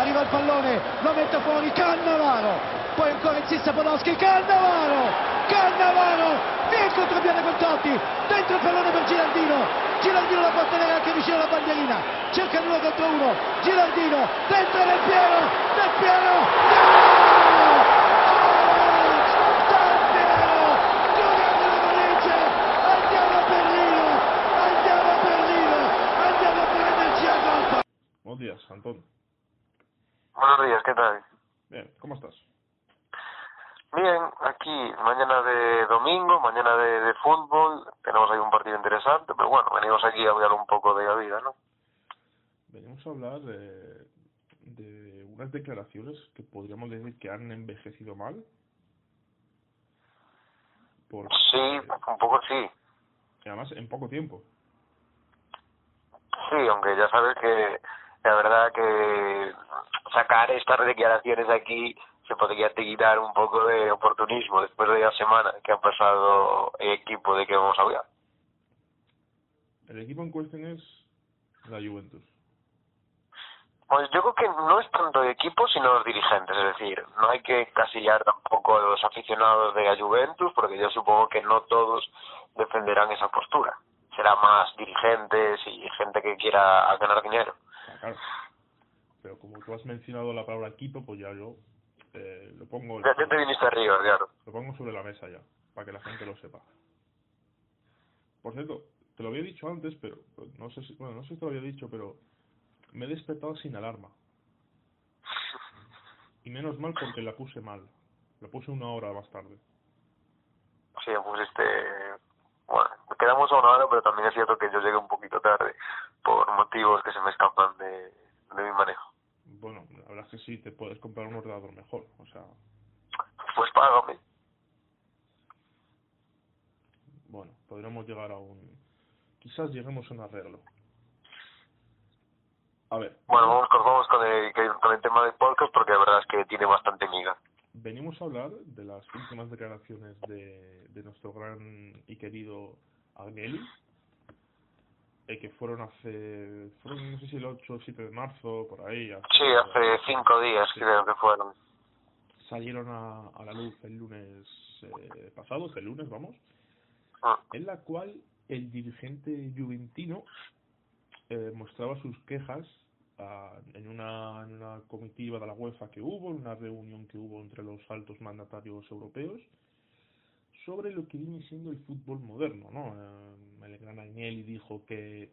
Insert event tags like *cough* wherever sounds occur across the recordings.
arriva il pallone, lo mette fuori Cannavaro, poi ancora insiste Podolski, Cannavaro, Cannavaro, via il contropiede con Totti, dentro il pallone per Girardino, Girardino la può tenere anche vicino alla bandierina, cerca uno contro uno, Girardino, dentro Del Piero, Del Piero, gol! Buenos días, Antón. Buenos días, ¿qué tal? Bien, ¿cómo estás? Bien, aquí, mañana de domingo, mañana de, de fútbol, tenemos ahí un partido interesante, pero bueno, venimos aquí a hablar un poco de la vida, ¿no? Venimos a hablar de, de unas declaraciones que podríamos decir que han envejecido mal. Porque, Sí, un poco sí. y además en poco tiempo. Sí, aunque ya sabes que la verdad que sacar estas declaraciones aquí se podría quitar un poco de oportunismo después de la semana que ha pasado el equipo de que vamos a hablar. El equipo en cuestión es la Juventus. Pues yo creo que no es tanto el equipo, sino los dirigentes. Es decir, no hay que casillar tampoco a los aficionados de la Juventus, porque yo supongo que no todos defenderán esa postura. Será más dirigentes y gente que quiera ganar dinero. Claro. Pero como tú has mencionado la palabra equipo, pues ya yo eh, lo pongo Ya, ya te viniste arriba, claro. lo pongo sobre la mesa ya, para que la gente lo sepa. Por cierto, te lo había dicho antes, pero pues, no sé si, bueno, no sé si te lo había dicho, pero me he despertado sin alarma. Y menos mal porque la puse mal. La puse una hora más tarde. Sí, pues este... Bueno, quedamos a una hora, pero también es cierto que yo llegué un poquito tarde por motivos que se me escapan de, de mi manejo. Bueno, la verdad es que sí, te puedes comprar un ordenador mejor. O sea, Pues págame. bueno, podríamos llegar a un... Quizás lleguemos a un arreglo. A ver, Bueno, vamos con, vamos con, el, con el tema del podcast porque la verdad es que tiene bastante miga. venimos a hablar de las últimas declaraciones de, de nuestro gran y querido Agnelli, eh, que fueron hace, fueron no sé si el 8 o 7 de marzo, por ahí. hace- Sí, hace cinco días Sí. creo que fueron. Salieron a, a la luz el lunes eh, pasado, el lunes, vamos, Ah, en la cual el dirigente juventino eh, mostraba sus quejas ah, en, una, en una comitiva de la UEFA que hubo, en una reunión que hubo entre los altos mandatarios europeos, sobre lo que viene siendo el fútbol moderno, ¿no? Eh, el gran Agnelli dijo que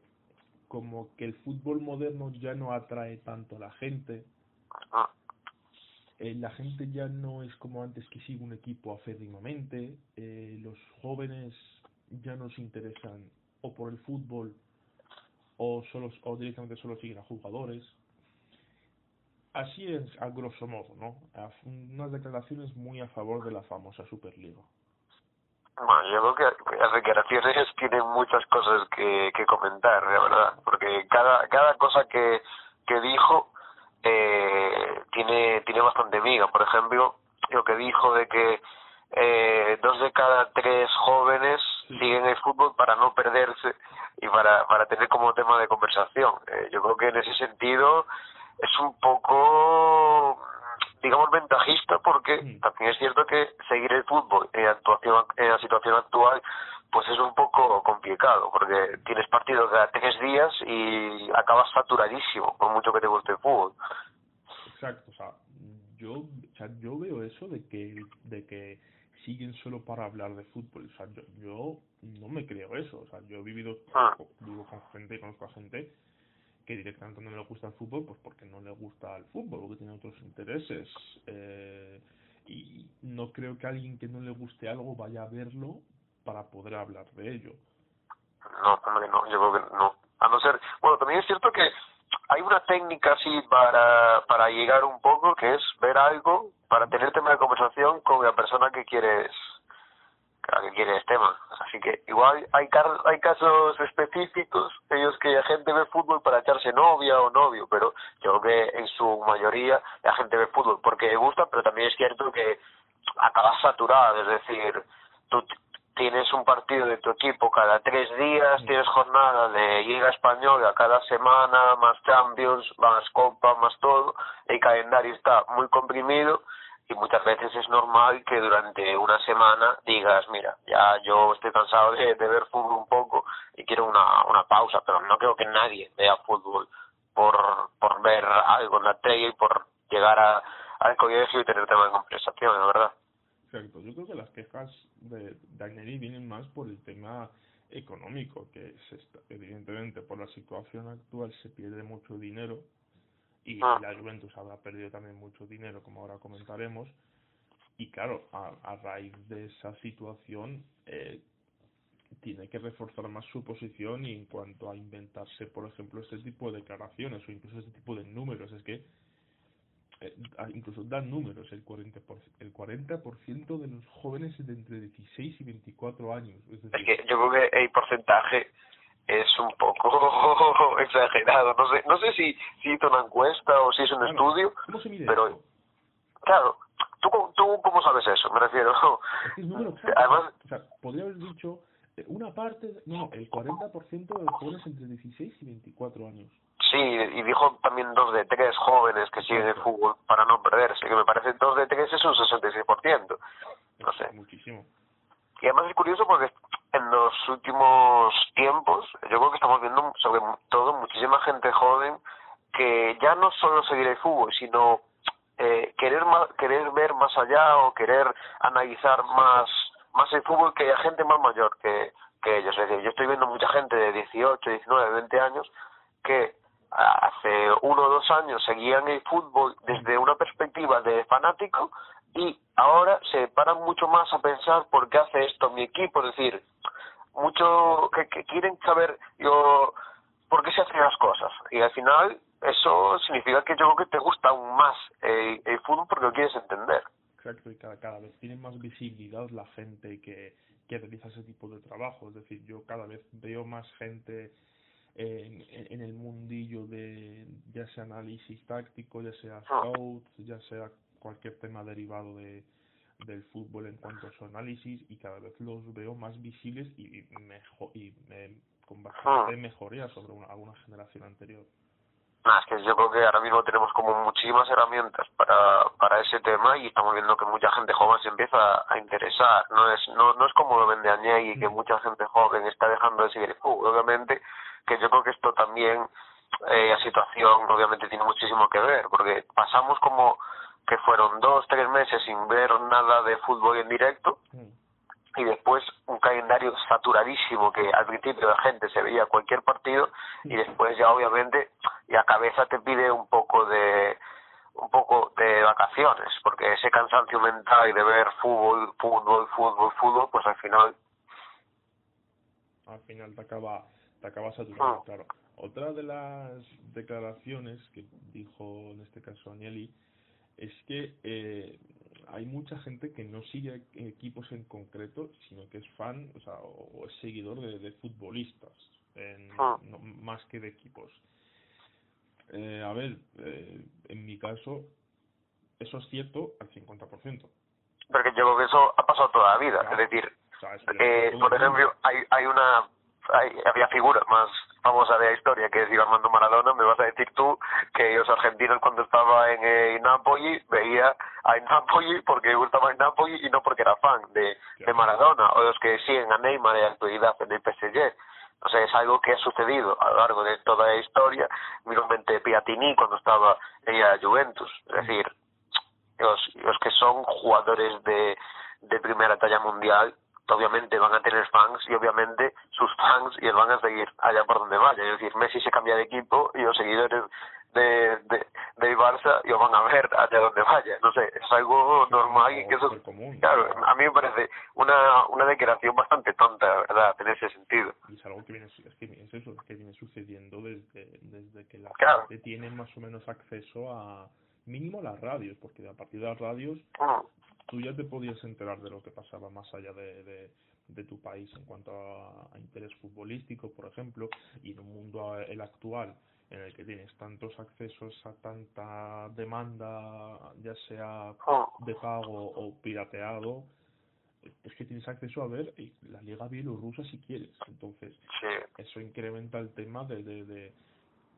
como que el fútbol moderno ya no atrae tanto a la gente, ah, eh, la gente ya no es como antes que sigue un equipo aférrimamente, eh, los jóvenes ya no se interesan o por el fútbol o solo o directamente solo siguen a jugadores. Así es a grosso modo, ¿no? Unas declaraciones muy a favor de la famosa Superliga. Bueno, yo creo que las declaraciones tienen muchas cosas que, que comentar, la verdad, porque cada, cada cosa que, que dijo eh, tiene, tiene bastante miga. Por ejemplo, lo que dijo de que eh, dos de cada tres jóvenes siguen el fútbol para no perderse y para, para tener como tema de conversación. Eh, yo creo que en ese sentido es un poco, digamos, ventajista porque Mm. también es cierto que seguir el fútbol en, actuación, en la situación actual pues es un poco complicado porque tienes partidos cada tres días y acabas saturadísimo por mucho que te guste el fútbol. Exacto, o sea, yo, o sea, yo veo eso de que, de que siguen solo para hablar de fútbol. O sea, yo, yo no me creo eso. O sea, yo he vivido, Ah. vivo con gente, conozco a gente que directamente no le gusta el fútbol, pues porque no le gusta el fútbol, porque tiene otros intereses. Eh, y no creo que alguien que no le guste algo vaya a verlo para poder hablar de ello. No, hombre, no, yo creo que no. A no ser, bueno, también es cierto que hay una técnica así para, para llegar un poco, que es ver algo para tener tema de conversación con la persona que quieres a que quieres tema. Así que igual hay car- hay casos específicos en los que la gente ve fútbol para echarse novia o novio, pero yo creo que en su mayoría la gente ve fútbol porque le gusta, pero también es cierto que acabas saturada, es decir, tú tienes un partido de tu equipo cada tres días, tienes jornada de Liga Española cada semana, más Champions, más Copa, más todo, el calendario está muy comprimido y muchas veces es normal que durante una semana digas, mira, ya yo estoy cansado de, ver fútbol un poco y quiero una, una pausa, pero no creo que nadie vea fútbol por, por ver algo en la tele y por llegar a, al colegio y tener tema de conversación, la verdad. Exacto, yo creo que las quejas de Danieli vienen más por el tema económico, que es evidentemente por la situación actual se pierde mucho dinero y Ah. la Juventus habrá perdido también mucho dinero, como ahora comentaremos. Y claro, a, a raíz de esa situación, eh, tiene que reforzar más su posición y en cuanto a inventarse, por ejemplo, este tipo de declaraciones o incluso este tipo de números. Es que eh, incluso dan números, el 40%, por, el 40 de los jóvenes de entre 16 y 24 años. Es Es decir, que yo creo que el porcentaje es un poco *laughs* exagerado. No sé, no sé si, si hizo una encuesta o si es un estudio, ¿Cómo se mide pero claro, ¿tú, ¿tú cómo sabes eso? Me refiero. Es número exacto. Además, O sea, podría haber dicho eh, una parte, no, el 40% de los jóvenes entre 16 y 24 años. sí, y dijo también dos de tres jóvenes que siguen el fútbol para no perderse, que me parece dos de tres es un 66%. No sé. Muchísimo. Y además es curioso porque en los últimos tiempos yo creo que estamos viendo sobre todo muchísima gente joven que ya no solo seguir el fútbol, sino eh, querer querer ver más allá o querer analizar más más el fútbol que la gente más mayor que, que ellos. Es decir, yo estoy viendo mucha gente de 18, 19, 20 años que a- hace uno o dos años seguían el fútbol desde una perspectiva de fanático y ahora se paran mucho más a pensar por qué hace esto mi equipo, es decir, mucho que, que quieren saber yo por qué se hacen las cosas y al final eso significa que yo creo que te gusta aún más el, el fútbol porque lo quieres entender. Exacto, y cada, cada vez tiene más visibilidad la gente que, que realiza ese tipo de trabajo. Es decir, yo cada vez veo más gente en, en en el mundillo de ya sea análisis táctico, ya sea Ah. scout, ya sea cualquier tema derivado de del fútbol en cuanto a su análisis y cada vez los veo más visibles y mejor y eh, con bastante Ah. mejoría sobre una, alguna generación anterior. Que yo creo que ahora mismo tenemos como muchísimas herramientas para, para ese tema y estamos viendo que mucha gente joven se empieza a interesar. No es no, no es como lo vende Añey y que mucha gente joven está dejando de seguir el fútbol. Obviamente que yo creo que esto también, eh, la situación obviamente tiene muchísimo que ver, porque pasamos como que fueron dos, tres meses sin ver nada de fútbol en directo y después un calendario saturadísimo que al principio la gente se veía cualquier partido y después ya obviamente la cabeza te pide un poco de un poco de vacaciones porque ese cansancio mental de ver fútbol fútbol fútbol fútbol pues al final al final te acaba te acaba saturando, Ah. claro. Otra de las declaraciones que dijo en este caso Agnelli es que eh, hay mucha gente que no sigue equipos en concreto, sino que es fan, o sea, o, es seguidor de, de futbolistas, en, no- más que de equipos. Eh, a ver, eh, en mi caso, eso es cierto al 50%. porque yo creo que eso ha pasado toda la vida. Claro. es decir O sea, eh, por ejemplo hay hay una hay, había figura más famosa de la historia que es Armando Maradona. Me vas a decir tú que los argentinos cuando estaba en el Napoli veía a Napoli porque gustaba el Napoli y no porque era fan de, de Maradona o los que siguen a Neymar en la actualidad en el PSG o sea, es algo que ha sucedido a lo largo de toda la historia, mismamente Piatini cuando estaba en la Juventus, es decir, los, los que son jugadores de, de primera talla mundial obviamente van a tener fans y obviamente sus fans y van a seguir allá por donde vaya. Es decir, Messi se cambia de equipo y los seguidores de, de, del Barça lo van a ver allá donde vaya. No sé, es algo normal y que eso, Súper común. claro, a mí me parece una, una declaración bastante tonta, la ¿verdad? En ese sentido. Y es algo que viene, es que es eso, es que viene sucediendo desde, desde que la Claro. gente tiene más o menos acceso a mínimo las radios, porque a partir de las radios Mm. tú ya te podías enterar de lo que pasaba más allá de, de, de tu país en cuanto a, a interés futbolístico, por ejemplo, y en un mundo a- el actual en el que tienes tantos accesos a tanta demanda, ya sea Mm. de pago o pirateado, es que tienes acceso a ver la liga bielorrusa si quieres. Entonces, eso incrementa el tema de, de, de,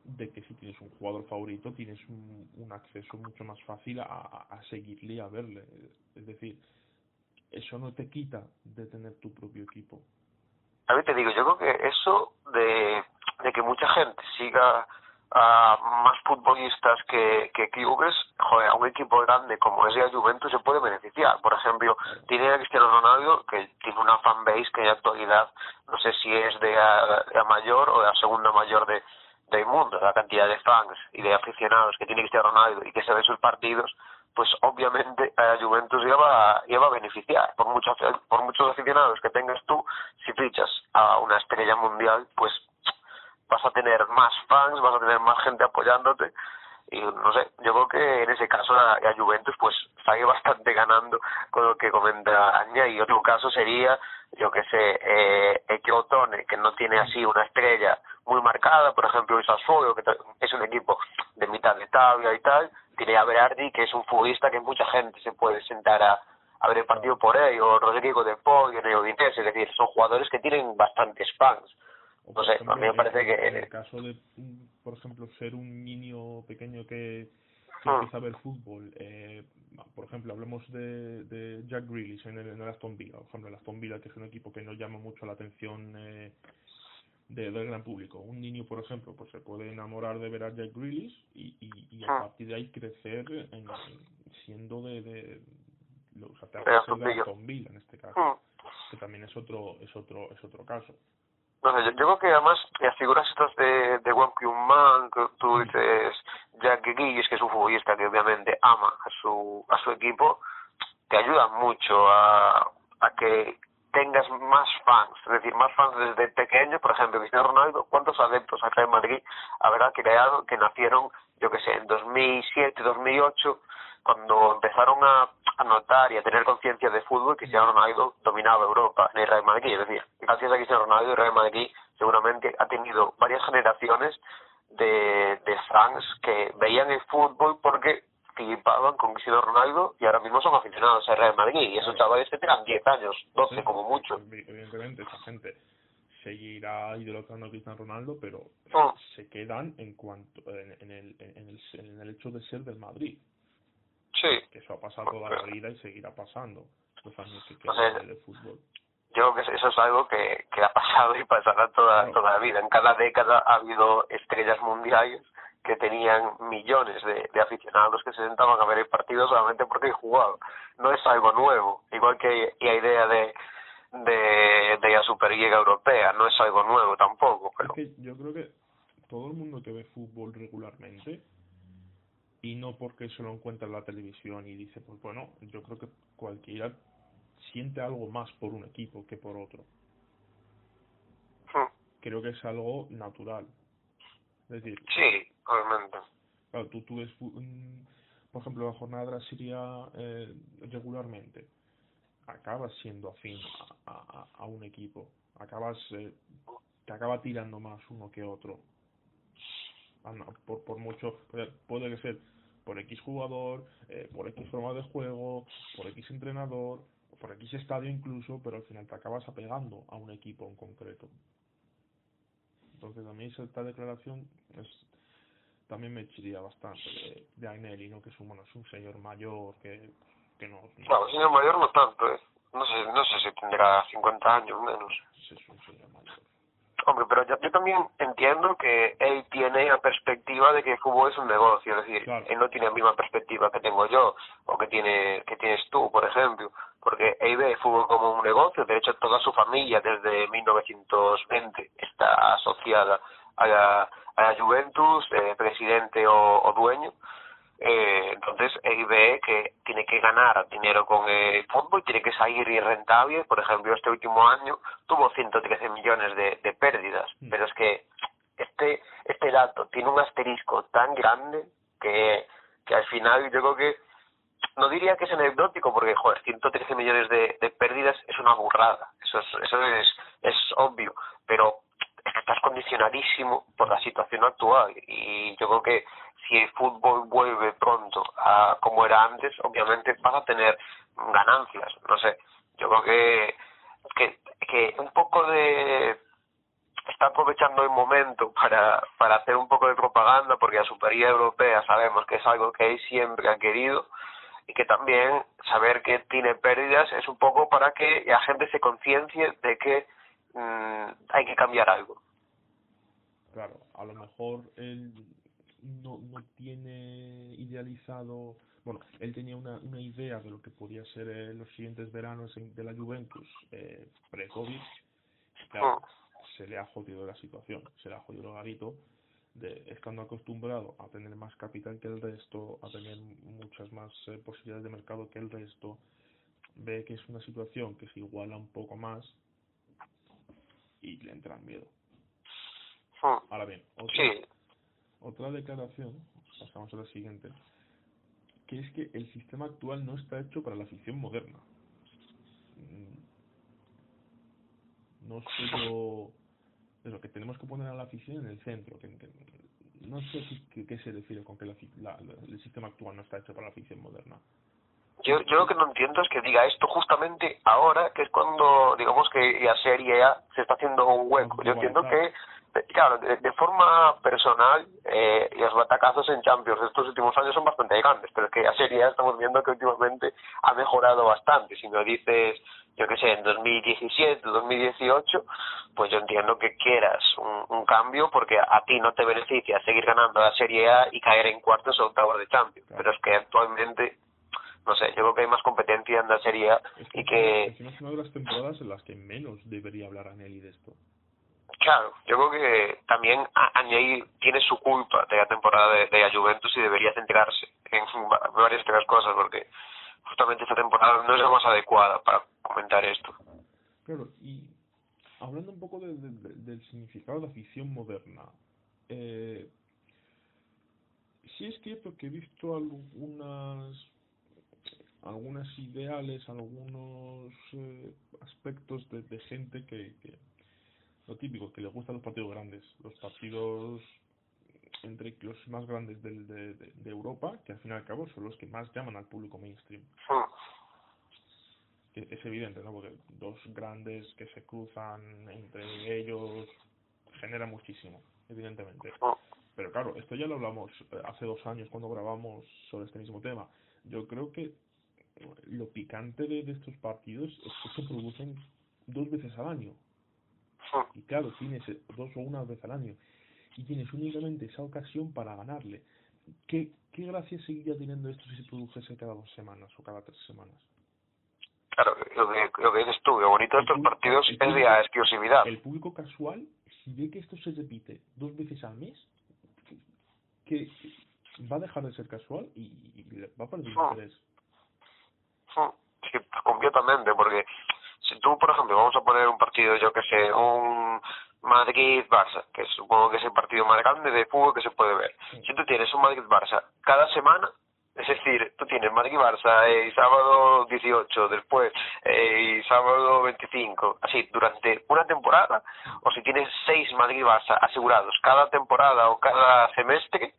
de, que si tienes un jugador favorito tienes un, un acceso mucho más fácil a, a seguirle y a verle. Es decir, eso no te quita de tener tu propio equipo. A mí te digo, yo creo que eso de, de que mucha gente siga a más futbolistas que, que clubes, joder, a un equipo grande como es la Juventus se puede beneficiar. Por ejemplo, tiene a Cristiano Ronaldo, que tiene una fanbase que en la actualidad no sé si es de la, mayor o de la segunda mayor de, del mundo, la cantidad de fans y de aficionados que tiene Cristiano Ronaldo y que se ven sus partidos, pues obviamente a la Juventus iba, iba a beneficiar. Por muchos, por muchos aficionados que tengas tú, si fichas a una estrella mundial, pues vas a tener más fans, vas a tener más gente apoyándote. Y no sé, yo creo que en ese caso la, Juventus pues sale bastante ganando con lo que comenta Aña. Y otro caso sería, yo que sé, eh, Equiotone, que no tiene así una estrella muy marcada, por ejemplo el Sassuolo, que es un equipo de mitad de tabla y tal, tiene a Berardi, que es un futbolista que mucha gente se puede sentar a, ver el partido por él, o Rodrigo de Poggi, Neo es decir, son jugadores que tienen bastantes fans no sé, a mí me parece que... En el caso de, por ejemplo, ser un niño pequeño que, que ah. empieza a ver fútbol, eh, por ejemplo, hablemos de, de Jack Grealish en el, en el Aston Villa, por ejemplo, el Aston Villa, que es un equipo que no llama mucho la atención eh, de, del gran público. Un niño, por ejemplo, pues se puede enamorar de ver a Jack Grealish y, y, y a ah. partir de ahí crecer en, siendo de, de, o sea, de Aston Villa en este caso, ah. que también es otro, es otro, es otro caso no sé, yo, creo que además las figuras estas de, de Wang Man, que tú dices Jack Guillis, que es un futbolista que obviamente ama a su, a su equipo, te ayudan mucho a, a que tengas más fans, es decir, más fans desde pequeño, por ejemplo, Cristiano Ronaldo, ¿cuántos adeptos acá en Madrid habrá creado que nacieron, yo que sé, en 2007, 2008, cuando empezaron a, a notar y a tener conciencia de fútbol, Cristiano Ronaldo dominaba Europa en el Real Madrid. Es decir, gracias a Cristiano Ronaldo, el Real Madrid seguramente ha tenido varias generaciones de, de fans que veían el fútbol porque flipaban con Cristiano Ronaldo y ahora mismo son aficionados al Real Madrid. Y esos chavales tengan 10 años, 12 como mucho. Evidentemente, esa gente seguirá idolatrando a Cristiano Ronaldo, pero ah. se quedan en cuanto en, el, en, el, en el hecho de ser del Madrid. Sí. Que eso ha pasado toda la vida y seguirá pasando los años que quedan del fútbol. Yo creo que eso es algo que, que ha pasado y pasará toda, toda la vida. En cada década ha habido estrellas mundiales que tenían millones de, de aficionados que se sentaban a ver el partido solamente porque jugado. No es algo nuevo, igual que la idea de, de, de la Superliga Europea, no es algo nuevo tampoco. Pero... Es que yo creo que todo el mundo que ve fútbol regularmente y no porque se lo encuentra en la televisión y dice, pues bueno, yo creo que cualquiera siente algo más por un equipo que por otro. Hmm. Creo que es algo natural. Es decir, sí, obviamente. Claro, tú, tú ves, por ejemplo, la jornada sería eh, regularmente. Acabas siendo afín a, a, a un equipo. Acabas, eh, te acaba tirando más uno que otro por, por mucho, puede ser por X jugador, eh, por X forma de juego, por X entrenador, por X estadio incluso, pero al final te acabas apegando a un equipo en concreto. Entonces a mí esta declaración es, también me chiría bastante de, de Ainelli, ¿no? que es un, bueno, es un señor mayor que, que no... No, señor mayor no tanto, ¿eh? No sé, no sé si tendrá 50 años menos. es un señor mayor. Hombre, pero yo, yo, también entiendo que él tiene la perspectiva de que el fútbol es un negocio, es decir, él no tiene la misma perspectiva que tengo yo o que tiene que tienes tú, por ejemplo, porque él ve el fútbol como un negocio, de hecho toda su familia desde 1920 está asociada a la, a la Juventus, eh, presidente o, o dueño, eh, entonces ve que tiene que ganar dinero con el fútbol, tiene que salir rentable. Por ejemplo, este último año tuvo 113 millones de, de pérdidas, mm. pero es que este este dato tiene un asterisco tan grande que, que al final yo creo que no diría que es anecdótico porque joder 113 millones de, de pérdidas es una burrada eso es, eso es es obvio pero estás condicionadísimo por la situación actual y yo creo que si el fútbol vuelve pronto a como era antes, obviamente vas a tener ganancias. No sé, Yo creo que, que, que un poco de está aprovechando el momento para, para hacer un poco de propaganda porque la Superliga Europea sabemos que es algo que él siempre ha querido y que también saber que tiene pérdidas es un poco para que la gente se conciencie de que mm, hay que cambiar algo. Claro, a lo mejor él no, no tiene idealizado, bueno, él tenía una, una idea de lo que podía ser eh, los siguientes veranos de la Juventus eh, pre-COVID. Claro, mm. se le ha jodido la situación, se le ha jodido el garito, de, estando acostumbrado a tener más capital que el resto, a tener muchas más eh, posibilidades de mercado que el resto, ve que es una situación que se iguala un poco más y le entra miedo. Mm. Ahora bien, otra, Sí, otra declaración, pasamos a la siguiente, que es que el sistema actual no está hecho para la ficción moderna. Mm, No sé yo de lo que tenemos que poner a la ficción en el centro. Que, que- no sé qué, se refiere con que la, el sistema actual no está hecho para la ficción moderna. yo, yo lo que no entiendo es que diga esto justamente ahora, que es cuando, digamos que la Serie A se está haciendo un hueco. Yo entiendo que, claro, de, de forma personal, eh, los batacazos en Champions de estos últimos años son bastante grandes, pero es que la Serie A estamos viendo que últimamente ha mejorado bastante. Si me dices, yo qué sé, en 2017, 2018, pues yo entiendo que quieras un, un cambio porque a ti no te beneficia seguir ganando la Serie A y caer en cuartos o octavos de Champions. Pero es que actualmente no sé, yo creo que hay más competencia en la Serie A Es y que, es una de las temporadas en las que menos debería hablar Anelli de esto. Claro, yo creo que también A- Agnelli tiene su culpa de la temporada de, de la Juventus y debería centrarse en va- varias las cosas porque justamente esta temporada no es la más adecuada para comentar esto. Claro, y hablando un poco de- de- de- del significado de la ficción moderna, eh, sí es cierto que he visto algunas algunas ideales, algunos eh, aspectos de, gente que lo típico, que le gustan los partidos grandes, los partidos entre los más grandes del, de, de, de Europa, que al fin y al cabo son los que más llaman al público mainstream Hmm. que es evidente, ¿no? Porque dos grandes que se cruzan entre ellos genera muchísimo, evidentemente. Hmm. Pero claro, esto ya lo hablamos eh, hace dos años cuando grabamos sobre este mismo tema. Yo creo que lo picante de, de estos partidos es que se producen dos veces al año. Y claro, tienes eh, dos o una vez al año. Y tienes únicamente esa ocasión para ganarle. ¿Qué, qué gracia seguiría teniendo esto si se produjese cada dos semanas o cada tres semanas? Claro, lo que, lo que dices tú, lo bonito de estos partidos es la exclusividad. el público casual, si ve que esto se repite dos veces al mes, que va a dejar de ser casual y, y va a perder interés. Sí, completamente, porque si tú, por ejemplo, vamos a poner un partido, yo que sé, un Madrid-Barça, que supongo que es el partido más grande de fútbol que se puede ver. Si tú tienes un Madrid-Barça cada semana, es decir, tú tienes Madrid-Barça el sábado 18, después el sábado 25, así, durante una temporada, o si tienes seis Madrid-Barça asegurados cada temporada o cada semestre,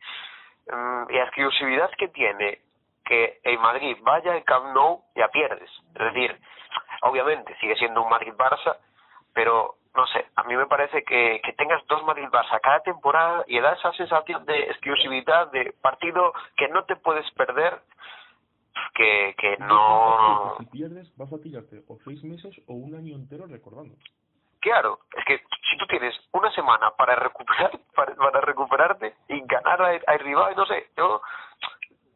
mm, y la exclusividad que tiene que el Madrid vaya al Camp Nou ya pierdes. Es decir, obviamente sigue siendo un Madrid-Barça, pero no sé, a mí me parece que, que tengas dos Madrid-Barça cada temporada y da esa sensación de exclusividad, de partido que no te puedes perder, que, que no... Si pierdes, vas a tirarte o seis meses o un año entero recordando. Claro, es que si tú tienes una semana para recuperar *laughs* para, para recuperarte y ganar al, al rival, no sé, yo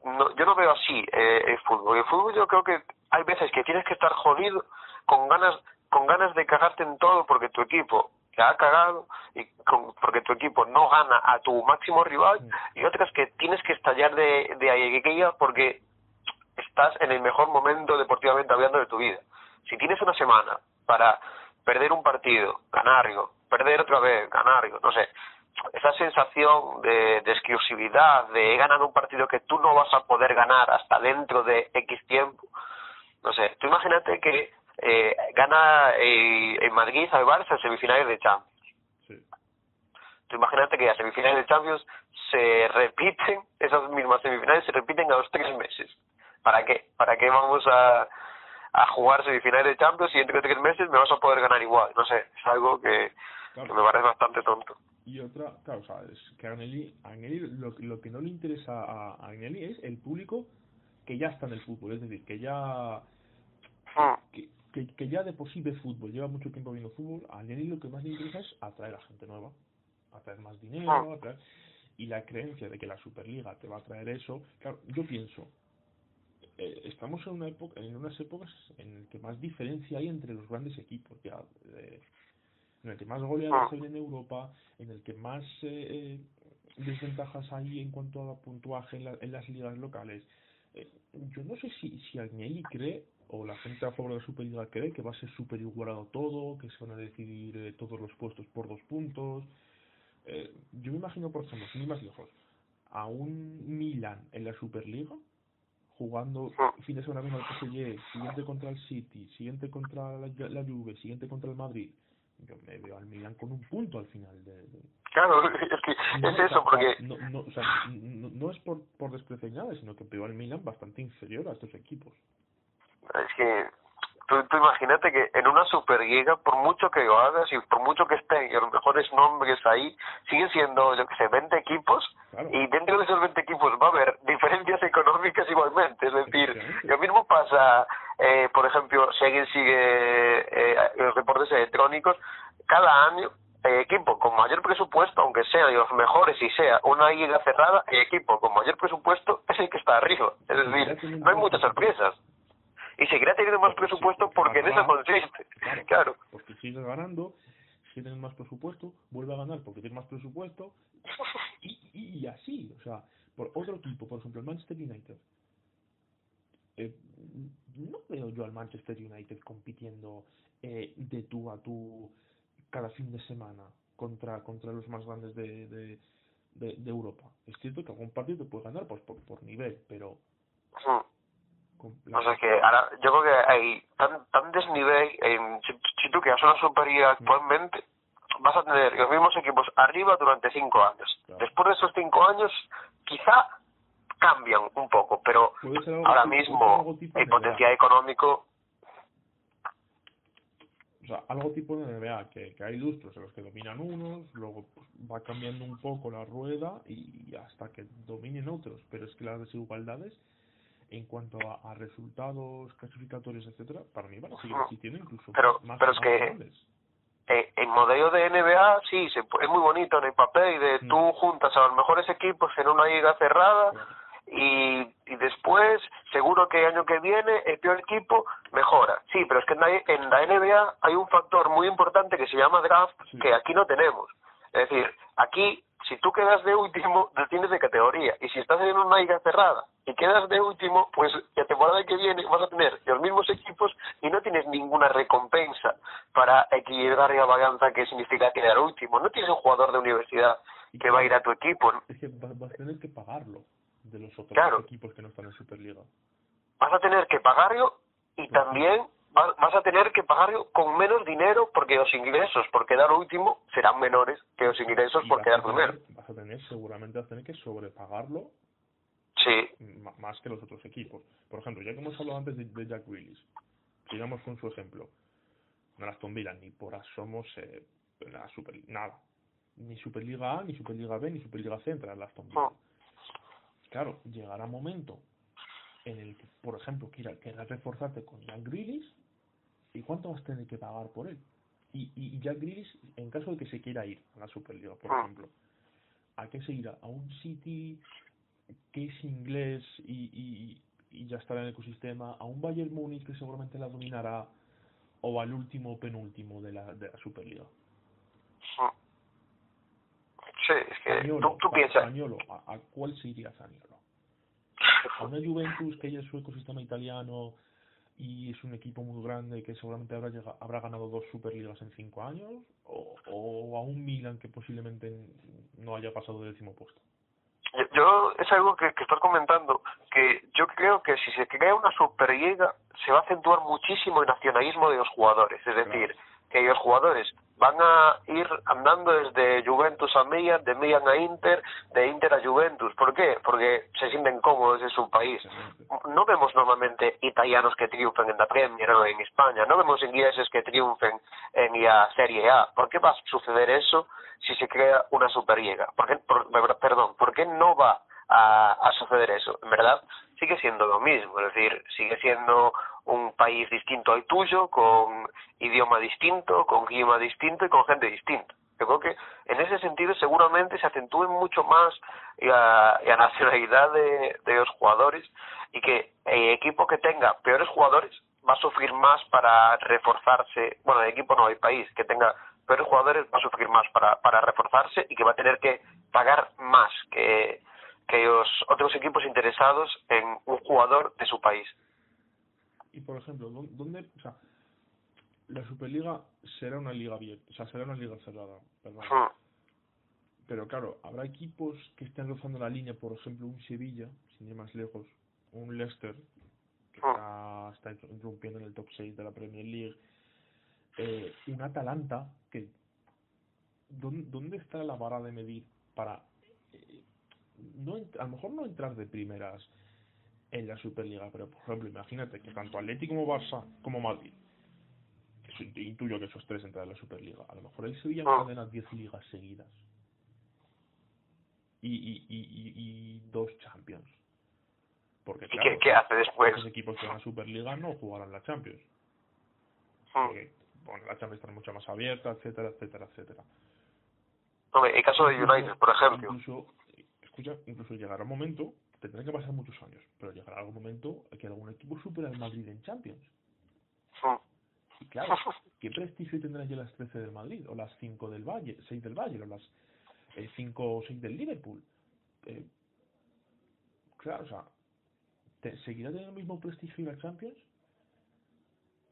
no, yo no veo así eh, el fútbol. El fútbol yo creo que hay veces que tienes que estar jodido con ganas con ganas de cagarte en todo porque tu equipo te ha cagado y con, porque tu equipo no gana a tu máximo rival y otras que tienes que estallar de, de alegría porque estás en el mejor momento deportivamente hablando de tu vida. Si tienes una semana para perder un partido, ganarlo, perder otra vez, ganarlo, no sé, esa sensación de, de exclusividad, de he ganado un partido que tú no vas a poder ganar hasta dentro de X tiempo, no sé, tú imagínate que eh, gana el, el Madrid al Barça en semifinales de Champions. Sí. Tú imagínate que las semifinales de Champions se repiten, esas mismas semifinales se repiten a los tres meses. ¿Para qué? ¿Para qué vamos a, a jugar semifinales de Champions y dentro de tres meses me vas a poder ganar igual. No sé, es algo que, que me parece bastante tonto. Y otra, claro, o sea, es que Agnelli, Agnelli lo, lo que no le interesa a, a Agnelli es el público que ya está en el fútbol, es decir, que ya Que, que, que ya de por sí ve fútbol, lleva mucho tiempo viendo fútbol, a Agnelli lo que más le interesa es atraer a gente nueva, atraer más dinero, Hmm. atraer, y la creencia de que la Superliga te va a traer eso, claro, yo pienso, eh, estamos en una época, en unas épocas en el que más diferencia hay entre los grandes equipos, ya, eh, en el que más goleadas hay en Europa, en el que más eh, eh, desventajas hay en cuanto a puntuaje en, la- en las ligas locales. Eh, yo no sé si, si Agnelli cree, o la gente a favor de la Superliga cree, que va a ser super igualado todo, que se van a decidir eh, todos los puestos por dos puntos. Eh, yo me imagino, por ejemplo, ir más lejos, a un Milan en la Superliga, jugando fin de semana con el PSG, siguiente contra el City, siguiente contra la, la Juve, siguiente contra el Madrid. Yo me veo al Milan con un punto al final de, de- Claro, *laughs* es que no, es eso, porque no, no, o sea, no, no es por, por despreciar nada, sino que veo al Milan bastante inferior a estos equipos. Es que tú, tú imagínate que en una Superliga, por mucho que lo hagas y por mucho que estén los mejores nombres ahí, siguen siendo, yo que sé, 20 equipos Claro. y dentro de esos 20 equipos va a haber *laughs* diferencias económicas igualmente. Es decir, lo mismo pasa, eh, por ejemplo, si alguien sigue eh, los deportes electrónicos, cada año el equipo con mayor presupuesto, aunque sea de los mejores y sea una liga cerrada, el equipo con mayor presupuesto es el que está arriba. Es decir, no hay muchas sorpresas. Y seguirá teniendo más presupuesto porque en eso consiste. *laughs* Claro. Porque sigue ganando, si tienes más presupuesto, vuelve a ganar porque tienes más presupuesto, y, y, y así, o sea, por otro equipo, por ejemplo, el Manchester United. Eh, no veo yo al Manchester United compitiendo eh, de tú a tú cada fin de semana contra contra los más grandes de, de, de, de Europa. Es cierto que algún partido te puede ganar pues por, por nivel, pero Mm. con la- O sea que ahora, yo creo que hay tan, tan desnivel, en, si, si tú quedas una Superliga actualmente, vas a tener los mismos equipos arriba durante cinco años. Después de esos cinco años, quizá cambian un poco, pero ahora mismo el potencial económico, o sea, algo tipo de NBA, que, que hay lustros en los que dominan unos, luego pues, va cambiando un poco la rueda y hasta que dominen otros, pero es que las desigualdades en cuanto a, a resultados clasificatorios, etcétera, para mí van a seguir existiendo incluso Pero- más, pero es más que- eh, el modelo de NBA sí, se, es muy bonito en el papel, de Mm. tú juntas a los mejores equipos en una liga cerrada, y, y después seguro que el año que viene el peor equipo mejora. Sí, pero es que en la, en la NBA hay un factor muy importante que se llama draft Sí. que aquí no tenemos. Es decir, aquí si tú quedas de último, desciendes de categoría. Y si estás en una liga cerrada y quedas de último, pues la temporada que viene vas a tener los mismos equipos y no tienes ninguna recompensa para equilibrar la balanza que significa quedar último. No tienes un jugador de universidad que va a ir a tu equipo. Es que va- vas a tener que pagarlo de los otros Claro. equipos que no están en Superliga. vas a tener que pagarlo y también vas a tener que pagarlo con menos dinero porque los ingresos por quedar último serán menores que los ingresos Y por quedar tener- primero. Vas a tener, seguramente vas a tener que sobrepagarlo Sí, más que los otros equipos. Por ejemplo, ya que hemos hablado antes de, de Jack Willis, sigamos con su ejemplo. No las Villa ni por asomos eh, la Super, nada. Ni Superliga A, ni Superliga B, ni Superliga C entra en la Aston Villa. Claro, llegará momento en el que, por ejemplo, quiera- quieras reforzarte con Jack Grealish y cuánto vas a tener que pagar por él. Y, y Jack Grealish, en caso de que se quiera ir a la Superliga, por Ah. ejemplo, ¿a qué se irá? ¿A un City que es inglés y, y, y ya estará en el ecosistema? ¿A un Bayern Múnich que seguramente la dominará? ¿O al último penúltimo de la, de la Superliga? sí, es que Zaniolo, tú, piensas, Zaniolo, ¿a, a cuál se iría Zaniolo? ¿A una Juventus que ya es su ecosistema italiano y es un equipo muy grande que seguramente habrá, llega- habrá ganado dos Superligas en cinco años? ¿O, o a un Milan que posiblemente no haya pasado del décimo puesto? yo, es algo que, que estás comentando, que yo creo que si se crea una Superliga se va a acentuar muchísimo el nacionalismo de los jugadores, es decir, que los jugadores van a ir andando desde Juventus a Milan, de Milan a Inter, de Inter a Juventus. ¿Por qué? Porque se sienten cómodos en su país. No vemos normalmente italianos que triunfen en la Premier o en España, no vemos ingleses que triunfen en la Serie A. ¿Por qué va a suceder eso si se crea una Superliga? ¿Por qué, perdón, ¿por qué no va a, suceder eso? En verdad, sigue siendo lo mismo, es decir, sigue siendo un país distinto al tuyo, con idioma distinto, con clima distinto y con gente distinta. Yo creo que en ese sentido seguramente se acentúe mucho más la, la nacionalidad de, de los jugadores y que el equipo que tenga peores jugadores va a sufrir más para reforzarse, bueno, el equipo no, el país que tenga peores jugadores va a sufrir más para, para reforzarse y que va a tener que pagar más que, que los otros equipos interesados en un jugador de su país. Y por ejemplo, ¿dónde, o sea, la Superliga será una liga abierta, o sea, será una liga cerrada, perdón. Hmm. Pero claro, habrá equipos que estén rozando la línea, por ejemplo, un Sevilla, sin ir más lejos, un Leicester, que hmm. está, está interrumpiendo en el top 6 de la Premier League, eh, un Atalanta, que ¿dónde, está la vara de medir para no a lo mejor no entrar de primeras en la Superliga, pero por ejemplo, imagínate que tanto Atlético como Barça como Madrid, que intuyo que esos tres entran en la Superliga, a lo mejor el Sevilla ah. ordena 10 ligas seguidas y, y, y, y, dos Champions. Porque, claro, qué, hace después? Los equipos que van a Superliga no jugarán la Champions. Ah. Porque, bueno, la Champions está mucho más abierta, etcétera, etcétera, etcétera. el caso de United, por ejemplo. Incluso escucha, incluso llegará un momento, tendrán que pasar muchos años, pero llegará algún momento que algún equipo supera al Madrid en Champions. Y claro, *laughs* ¿qué prestigio tendrán ya las 13 del Madrid? O las 5 del Valle, 6 del Valle, o las 5 eh, o 6 del Liverpool. Eh, claro, o sea, ¿seguirá teniendo el mismo prestigio en la Champions?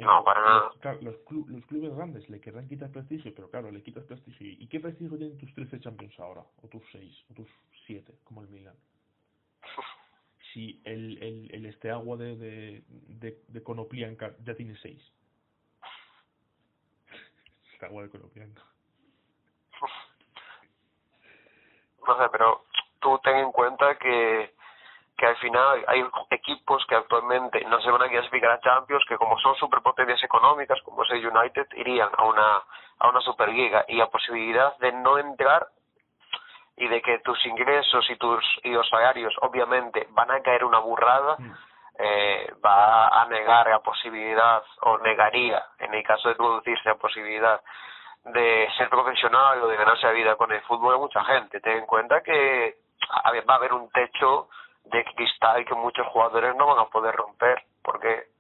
No, para nada. Claro, los, los clubes grandes le querrán quitar prestigio, pero claro, le quitas prestigio. ¿Y qué prestigio tienen tus 13 Champions ahora? O tus 6, o tus 7, como el Milan. *laughs* Si el, el, el este agua de, de, de, de Conoplianca ya tiene 6. *laughs* Este agua de Conoplianca. *laughs* No sé, pero tú ten en cuenta que que al final hay equipos que actualmente no se van a clasificar a Champions que como son superpotencias económicas como es el United irían a una a una Superliga y la posibilidad de no entrar y de que tus ingresos y tus y los salarios obviamente van a caer una burrada mm. eh, va a negar la posibilidad o negaría en el caso de producirse la posibilidad de ser profesional o de ganarse la vida con el fútbol a mucha gente ten en cuenta que va a haber un techo de cristal que muchos jugadores no van a poder romper porque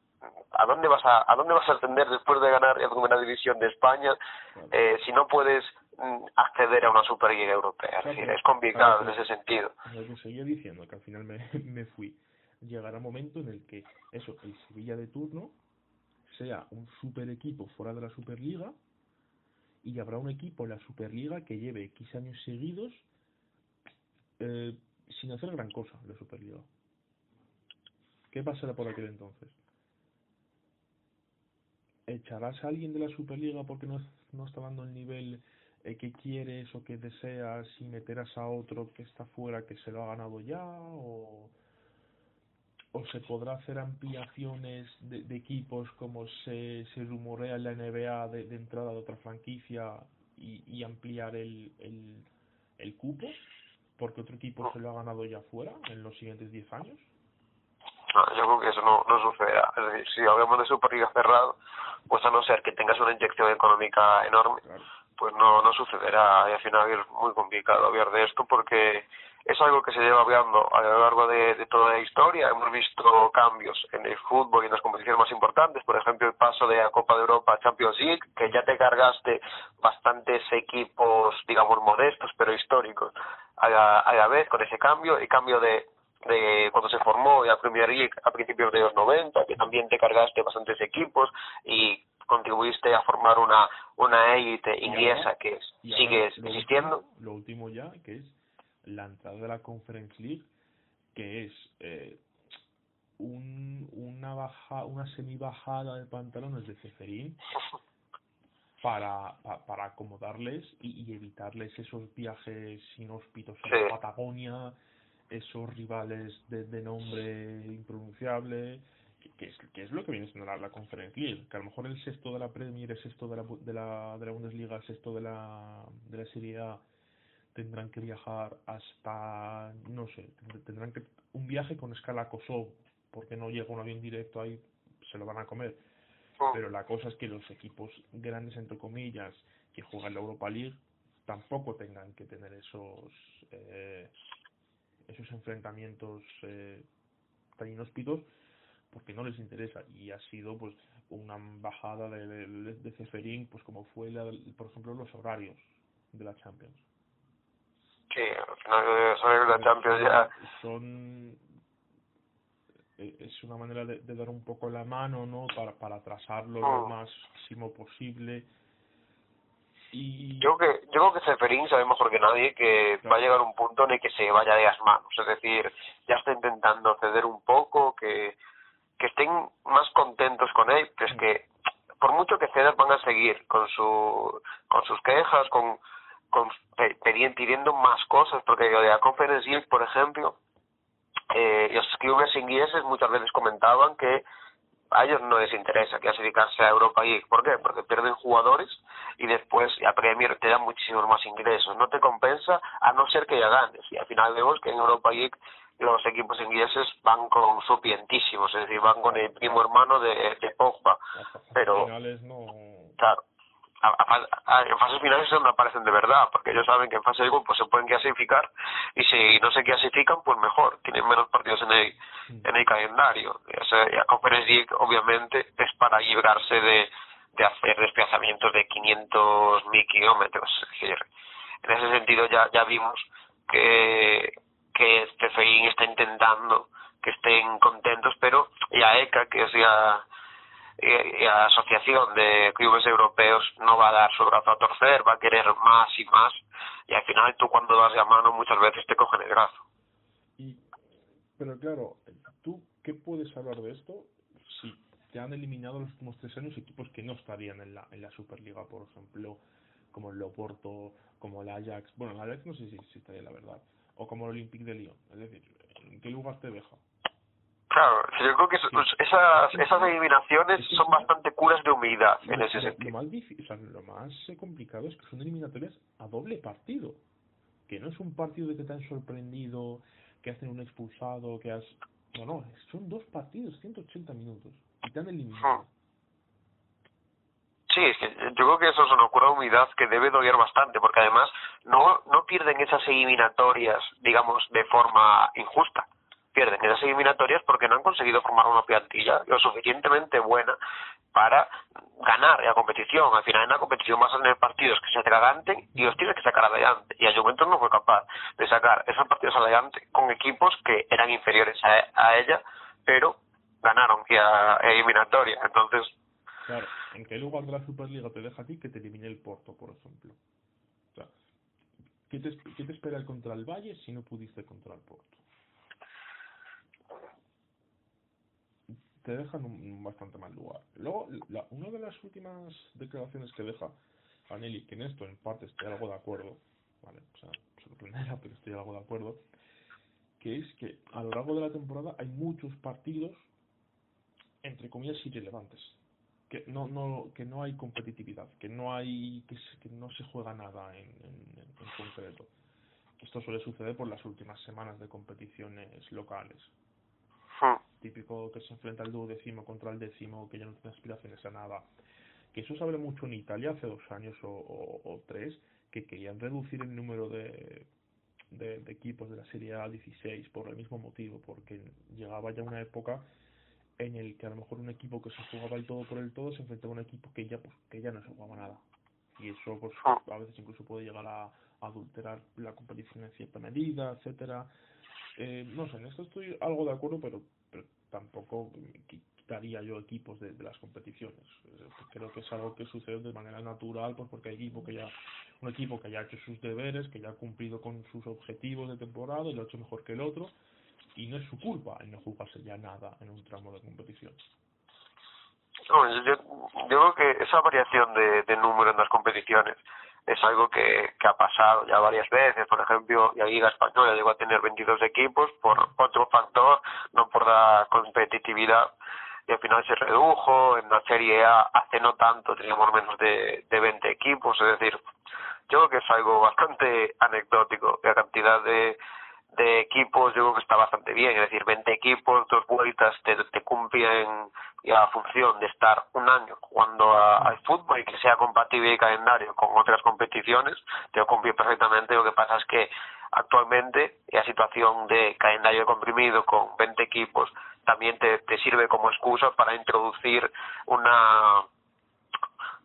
a dónde vas a a dónde vas a ascender después de ganar la primera división de España eh, si no puedes mm, acceder a una superliga europea es decir es complicado en ese sentido. Lo que seguía diciendo que al final me, *laughs* me fui. Llegará un momento en el que eso el Sevilla de turno sea un super equipo fuera de la Superliga y habrá un equipo en la Superliga que lleve X años seguidos eh, sin hacer gran cosa de Superliga. ¿Qué pasará por aquel entonces? ¿Echarás a alguien de la Superliga porque no, no está dando el nivel eh, que quieres o que deseas y meterás a otro que está fuera que se lo ha ganado ya? ¿O, se podrá hacer ampliaciones de, de equipos como se, se rumorea en la NBA de, de entrada de otra franquicia y, y ampliar el, el, el cupo? Porque otro equipo se lo ha ganado ya fuera en los siguientes 10 años? No, yo creo que eso no, no sucederá. Es decir, si hablamos de Superliga cerrado, pues a no ser que tengas una inyección económica enorme, pues no, no sucederá. Y al final es muy complicado hablar de esto porque es algo que se lleva hablando a lo largo de, de, toda la historia. Hemos visto cambios en el fútbol y en las competiciones más importantes, por ejemplo, el paso de la Copa de Europa a Champions League, que ya te cargaste bastantes equipos, digamos, modestos, pero históricos, a la, a la vez con ese cambio, el cambio de, de cuando se formó la Premier League a principios de los 90, que también te cargaste bastantes equipos y contribuiste a formar una una élite inglesa que sigue existiendo. Lo último ya, que es la entrada de la Conference League, que es eh, un, una baja una semi bajada de pantalones de Ceferín para, para, acomodarles y, evitarles esos viajes inhóspitos a la Patagonia, esos rivales de, de nombre impronunciable, que, es, que es lo que viene siendo la, la Conference League, que a lo mejor el sexto de la Premier, el sexto de la, de la, de la Bundesliga, el sexto de la, de la Serie A, tendrán que viajar hasta, no sé, tendrán que un viaje con escala a Kosovo, porque no llega un avión directo ahí, se lo van a comer. Oh. Pero la cosa es que los equipos grandes, entre comillas, que juegan la Europa League, tampoco tengan que tener esos eh, esos enfrentamientos eh, tan inhóspitos porque no les interesa y ha sido pues una bajada de, de, de Ceferín pues como fue la, por ejemplo los horarios de la Champions Sí, al final de la Champions ya... Son... Eh, es una manera de, dar un poco la mano, ¿no? Para, para atrasarlo lo mm. máximo posible. Y... Yo, que, yo creo que Ceferín sabe mejor que nadie que va a llegar un punto en el que se vaya de las manos. Es decir, ya está intentando ceder un poco, que, que estén más contentos con él, que es mm. que por mucho que cedan van a seguir con, su, con sus quejas, con, pidiendo más cosas, porque de la Conference League, por ejemplo, eh, los clubes ingleses muchas veces comentaban que a ellos no les interesa clasificarse a Europa League. ¿Por qué? Porque pierden jugadores y después a Premier te dan muchísimos más ingresos. No te compensa a no ser que ya ganes. Y al final vemos que en Europa League los equipos ingleses van con su pientísimos, es decir, van con el primo hermano de, de Pogba. Pero, claro, en fases finales es donde aparecen de verdad, porque ellos saben que en fase de grupo se pueden clasificar y si no se clasifican, pues mejor, tienen menos partidos en el, mm. en el calendario. La Conference League obviamente es para librarse de, de hacer desplazamientos de 500.000 kilómetros. Es decir, en ese sentido ya, ya vimos que, que este FEIN está intentando que estén contentos, pero ya ECA, que es ya y la Asociación de Clubes Europeos no va a dar su brazo a torcer, va a querer más y más, y al final tú cuando das la mano muchas veces te cogen el brazo. Y, pero claro, ¿tú qué puedes hablar de esto si te han eliminado los últimos tres años equipos que no estarían en la, en la Superliga, por ejemplo, como el Loporto, como el Ajax, bueno, el Ajax no sé si, si estaría la verdad, o como el Olympique de Lyon, es decir, ¿en qué lugar te deja? Claro, yo creo que esas, esas eliminaciones son bastante curas de humildad en ese sentido. Lo más, difícil, o sea, lo más complicado es que son eliminatorias a doble partido. Que no es un partido de que te han sorprendido, que hacen un expulsado, que has... No, no, son dos partidos, 180 minutos. Y te han eliminado. Hmm. Sí, es que yo creo que eso es una cura de humildad que debe doler bastante, porque además no, no pierden esas eliminatorias, digamos, de forma injusta pierden esas eliminatorias porque no han conseguido formar una plantilla lo suficientemente buena para ganar la competición. Al final en la competición vas a tener partidos que se atraganten y los tienes que sacar adelante. Y a Juventus no fue capaz de sacar esos partidos adelante con equipos que eran inferiores a, ella, pero ganaron a eliminatoria. Entonces... Claro, ¿en qué lugar de la Superliga te deja a ti que te elimine el Porto, por ejemplo? ¿qué te, ¿qué te espera el contra el Valle si no pudiste contra el Porto? Te dejan un, bastante mal lugar. Luego, la, una de las últimas declaraciones que deja Anelli, que en esto en parte estoy algo de acuerdo, ¿vale? O sea, sorprendera, pero estoy algo de acuerdo, que es que a lo largo de la temporada hay muchos partidos, entre comillas, irrelevantes. Que no, no, que no hay competitividad, que no hay, que, que no se juega nada en, en, en concreto. Esto suele suceder por las últimas semanas de competiciones locales. Típico que se enfrenta el duodécimo contra el décimo, que ya no tiene aspiraciones a nada. Que eso se mucho en Italia hace dos años o, tres, que querían reducir el número de, de, equipos de la Serie A 16 por el mismo motivo, porque llegaba ya una época en el que a lo mejor un equipo que se jugaba el todo por el todo se enfrentaba a un equipo que ya pues, que ya no se jugaba nada y eso pues ah. a veces incluso puede llegar a, adulterar la competición en cierta medida etcétera eh, no sé en esto estoy algo de acuerdo pero tampoco quitaría yo equipos de, las competiciones. Creo que es algo que sucede de manera natural, pues porque hay equipo que ya, un equipo que ya ha hecho sus deberes, que ya ha cumplido con sus objetivos de temporada y lo ha hecho mejor que el otro, y no es su culpa el no jugarse ya nada en un tramo de competición. yo, creo que esa variación de número en las competiciones es algo que, que ha pasado ya varias veces. Por ejemplo, la Liga Española llegó a tener 22 equipos por otro factor, no por la competitividad, y al final se redujo. En la Serie A hace no tanto teníamos menos de, de 20 equipos, es decir, yo creo que es algo bastante anecdótico. La cantidad de, de equipos yo creo que está bastante bien, es decir, 20 equipos, dos vueltas te, te cumplen la función de estar un año jugando al fútbol y que sea compatible el calendario con otras competiciones, te lo cumple perfectamente. Lo que pasa es que actualmente la situación de calendario comprimido con 20 equipos también te, te sirve como excusa para introducir una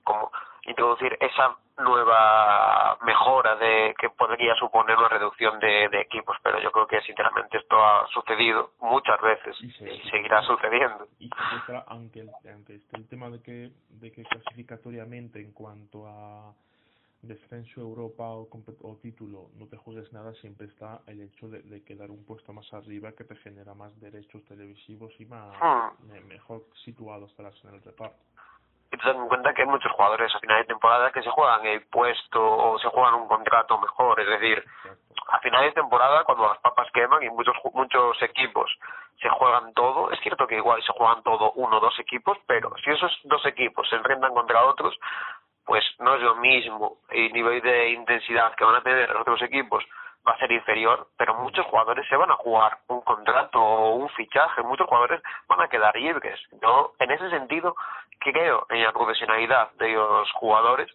como introducir esa nueva mejora de que podría suponer una reducción de, de equipos pero yo creo que sinceramente esto ha sucedido muchas veces y, seguirá sucediendo. Y aunque el, aunque esté el tema de que de que clasificatoriamente en cuanto a descenso Europa o, o título no te juegues nada siempre está el hecho de, de quedar un puesto más arriba que te genera más derechos televisivos y más hmm. mejor situados estarás en el reparto ten en cuenta que hay muchos jugadores a final de temporada que se juegan el puesto o se juegan un contrato mejor, es decir, a final de temporada cuando las papas queman y muchos muchos equipos se juegan todo, es cierto que igual se juegan todo uno o dos equipos, pero si esos dos equipos se enfrentan contra otros, pues no es lo mismo el nivel de intensidad que van a tener los otros equipos va a ser inferior, pero muchos jugadores se van a jugar un contrato o un fichaje, muchos jugadores van a quedar libres. Yo, en ese sentido, creo en la profesionalidad de los jugadores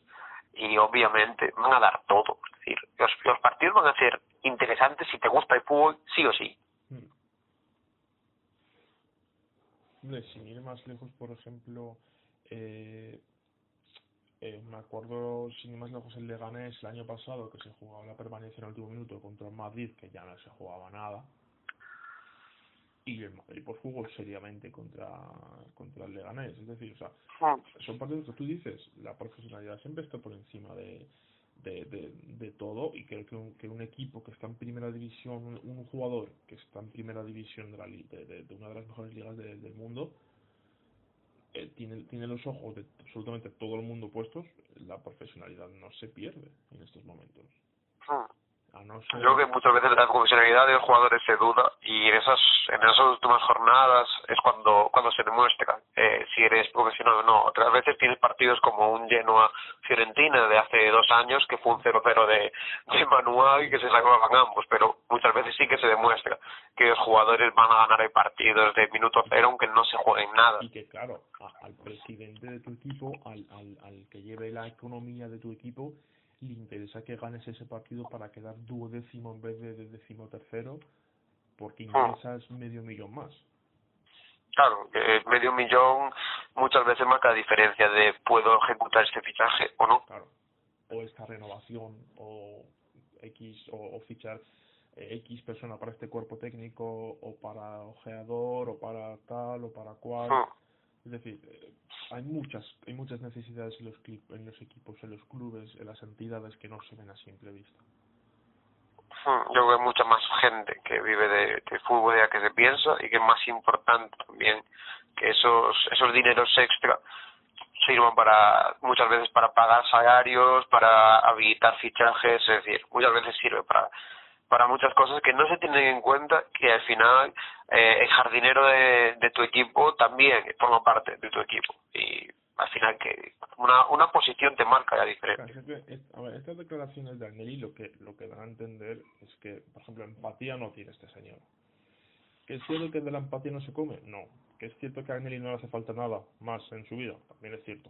y obviamente van a dar todo. Es decir, los, partidos van a ser interesantes si te gusta el fútbol, sí o sí. Hmm. Sin más lejos, por ejemplo, eh, eh, me acuerdo, sin más lejos, el Leganés el año pasado, que se jugaba la permanencia en el último minuto contra el Madrid, que ya no se jugaba nada. Y el Madrid pues jugó seriamente contra, contra el Leganés. Es decir, o sea, ah. son partidos que tú dices, la profesionalidad siempre está por encima de, de, de, de todo y creo que un, que un equipo que está en primera división, un, jugador que está en primera división de, la, de, de, una de las mejores ligas del mundo, eh, tiene, tiene los ojos de absolutamente todo el mundo puestos, la profesionalidad no se pierde en estos momentos. Ah. Creo que muchas veces la profesionalidad de los jugadores se duda y en esas en esas últimas jornadas es cuando cuando se demuestra eh, si eres profesional o no. Otras veces tienes partidos como un Genoa Fiorentina de hace dos años que fue un 0-0 de, de manual y que se sacaban ambos, pero muchas veces sí que se demuestra que los jugadores van a ganar el partidos de minuto cero aunque no se jueguen nada. Y que claro, al presidente de tu equipo, al, al, al que lleve la economía de tu equipo, le interesa que ganes ese partido para quedar duodécimo en vez de, décimo tercero, porque ah. ingresas medio millón más. Claro, eh, medio millón muchas veces marca la diferencia de puedo ejecutar este fichaje o no. Claro, o esta renovación, o X, o, fichar eh, X persona para este cuerpo técnico, o para ojeador, o para tal, o para cual. Ah. Es decir, eh, hay muchas hay muchas necesidades en los, en los equipos, en los clubes, en las entidades que no se ven a simple vista. Hmm, yo veo mucha más gente que vive de, de fútbol ya que se piensa y que es más importante también que esos esos dineros extra sirvan para muchas veces para pagar salarios, para habilitar fichajes, es decir, muchas veces sirve para para muchas cosas que no se tienen en cuenta que al final eh, el jardinero de, tu equipo también forma parte de tu equipo y al final que una, una posición te marca la diferencia. A ver, estas declaraciones de Agnelli lo que, lo que dan a entender es que, por ejemplo, empatía no tiene este señor. ¿Que es cierto que de la empatía no se come? No. ¿Que es cierto que a Agnelli no le hace falta nada más en su vida? También es cierto.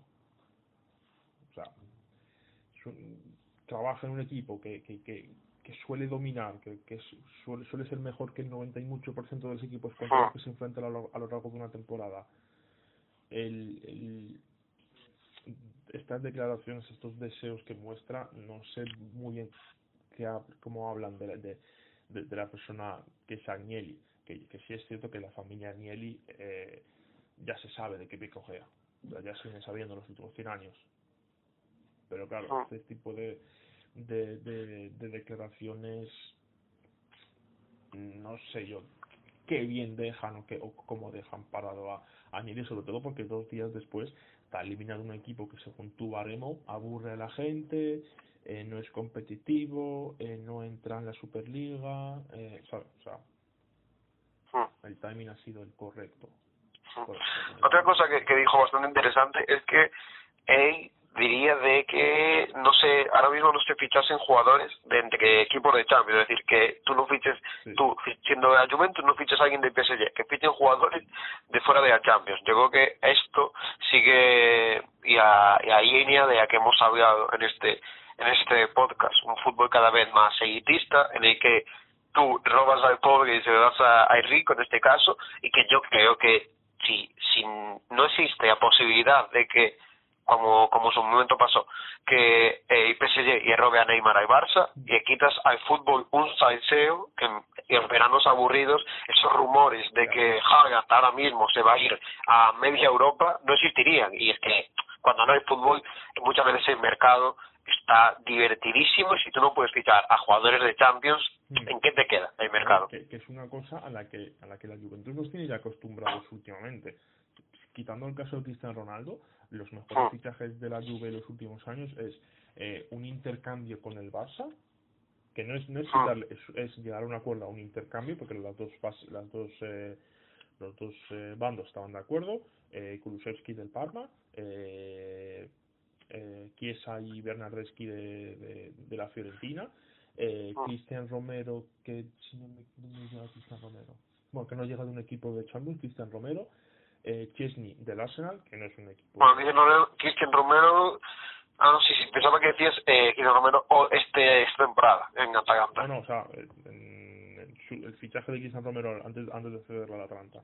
O sea, trabaja en un equipo que, que, que que suele dominar, que, que suele, suele ser mejor que el 90 y mucho por ciento de los equipos contra los que se enfrentan a lo, a lo largo de una temporada. El, el, estas declaraciones, estos deseos que muestra, no sé muy bien que, cómo hablan de, de, de, la persona que es Agnelli, que, que sí es cierto que la familia Agnelli eh, ya se sabe de qué pico gea, ya se viene sabiendo en los últimos 100 años. Pero claro, este tipo de, de, de, de declaraciones, no sé yo qué bien dejan o, qué, o cómo dejan parado a, a sobre todo porque dos días después está eliminado un equipo que según tu baremo aburre a la gente, eh, no es competitivo, eh, no entra en la Superliga, eh, ¿sabes? O sea, hmm. el timing ha sido el correcto. Hmm. Otra cosa que, que dijo bastante interesante es que él diría de que no sé ahora mismo no se fichasen jugadores de entre equipos de Champions es decir que tú no fiches tú siendo de la Juventus no fiches a alguien de PSG que fichen jugadores de fuera de la Champions. Yo creo que esto sigue y a, y a línea de la que hemos hablado en este en este podcast un fútbol cada vez más elitista en el que tú robas al pobre y se lo das al rico en este caso y que yo creo que si si no existe la posibilidad de que como, como en su momento pasó, que el PSG y robe a Neymar al Barça y quitas al fútbol un salseo que en veranos aburridos, esos rumores de que Haaland ahora mismo se va a ir a media Europa no existirían. Y es que cuando no hay fútbol, muchas veces el mercado está divertidísimo y si tú no puedes fichar a jugadores de Champions, mm. ¿en qué te queda el mercado? Que, que, es una cosa a la que a la que la Juventus nos tiene ya acostumbrados últimamente. Quitando el caso de Cristiano Ronaldo, los mejores ah. fichajes de la Juve en los últimos años es eh, un intercambio con el Barça, que no es no es, ah. es, llegar a un acuerdo a un intercambio, porque las dos las dos eh, los dos eh, bandos estaban de acuerdo, eh, Kulusevski del Parma, eh, eh, Chiesa y Bernardeschi de, de, de la Fiorentina, eh, ah. Cristian Romero, que si no me, no me llega Cristian Romero, bueno, que no llega de un equipo de Champions, Cristian Romero, eh, Chesney del Arsenal, que no es un equipo. Bueno, Cristian Romero, ah, no, sí, sí, pensaba que decías eh, Cristian Romero o este, esta temporada en Atalanta. No, no, o sea, en, el fichaje de Cristian Romero antes, antes de cederlo al Atalanta.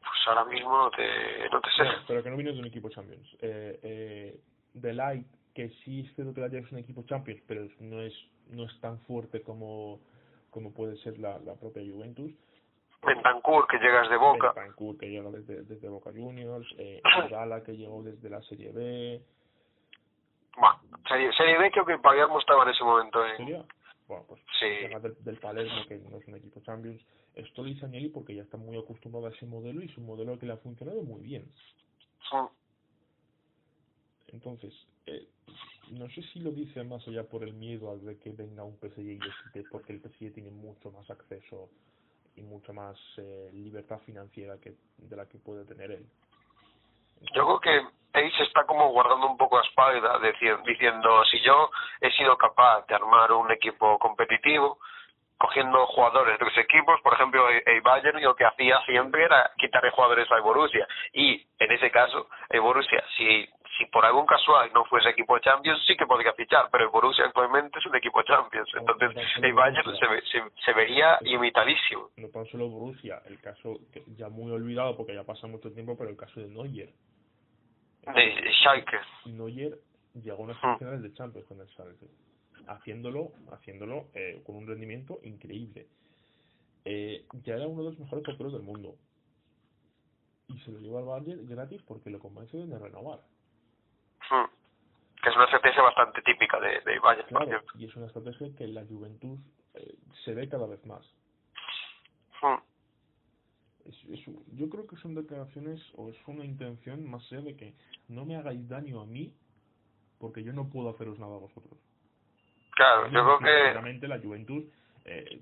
Pues ahora mismo no te, no te sé. pero que no viene de un equipo Champions. Eh, eh, The Light, que sí es cierto que la es un equipo Champions, pero no es, no es tan fuerte como, como puede ser la, la propia Juventus. Bentancur, que llegas de Boca. Bentancur, que llega desde, desde Boca Juniors. Eh, *clears throat* Gala, que llegó desde la Serie B. Bueno, serie, serie B creo que Palermo estaba en ese momento. ¿eh? ¿Sería? Bueno, pues sí. del, del Palermo, que no es un equipo Champions. Esto lo dice Agnelli porque ya está muy acostumbrado a ese modelo y es un modelo que le ha funcionado muy bien. Sí. Entonces, eh, no sé si lo dice más allá por el miedo al de que venga un PSG y porque el PSG tiene mucho más acceso y mucho más eh, libertad financiera que de la que puede tener él. Yo creo que él se está como guardando un poco a espalda, diciendo, si yo he sido capaz de armar un equipo competitivo, cogiendo jugadores de los equipos, por ejemplo, el Bayern lo que hacía siempre era quitarle jugadores al Borussia. Y en ese caso, el Borussia, si si por algún casual no fuese equipo de Champions, sí que podría fichar, pero el Borussia actualmente es un equipo de Champions, entonces el Bayern se, se, se vería imitadísimo. No tan solo Borussia, el caso que ya muy olvidado porque ya pasa mucho tiempo, pero el caso de Neuer. De Schalke. Neuer llegó a unas hmm. finales de Champions con el Schalke, haciéndolo, haciéndolo eh, con un rendimiento increíble. Eh, ya era uno de los mejores porteros del mundo y se lo lleva al Bayern gratis porque lo convence de renovar. Hmm. Que es una estrategia bastante típica de, de Bayern. Claro, y es una estrategia que en la Juventus eh, se ve cada vez más. Hmm. Es, es, yo creo que son declaraciones o es una intención más allá de que no me hagáis daño a mí porque yo no puedo haceros nada a vosotros. Claro, yo creo que... Realmente la Juventus eh,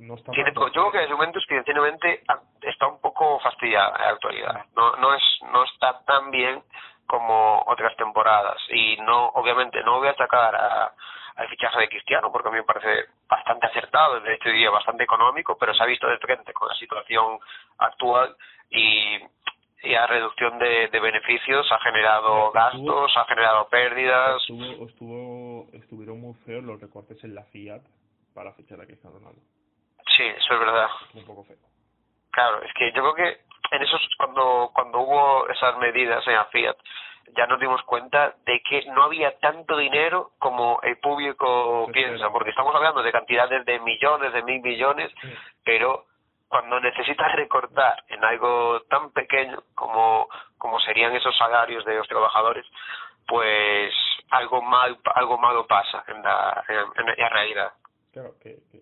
no está Tiene, yo creo que la Juventus financieramente está un poco fastidiada en la actualidad. No, no, es, no está tan bien como otras temporadas. Y no, obviamente, no voy a sacar a, al fichaje de Cristiano, porque a mí me parece bastante acertado, de hecho diría bastante económico, pero se ha visto de frente con la situación actual y, y a reducción de, de beneficios ha generado gastos, ha generado pérdidas. Estuvo, estuvo, estuvieron muy feos los recortes en la Fiat para fichar a Cristiano Ronaldo. Sí, eso es verdad. Un poco feo. Claro, es que yo creo que en esos cuando cuando hubo esas medidas en la Fiat ya nos dimos cuenta de que no había tanto dinero como el público piensa, porque estamos hablando de cantidades de millones, de mil millones, pero cuando necesitas recortar en algo tan pequeño como como serían esos salarios de los trabajadores, pues algo mal algo malo pasa en la en, en la realidad. Claro que, que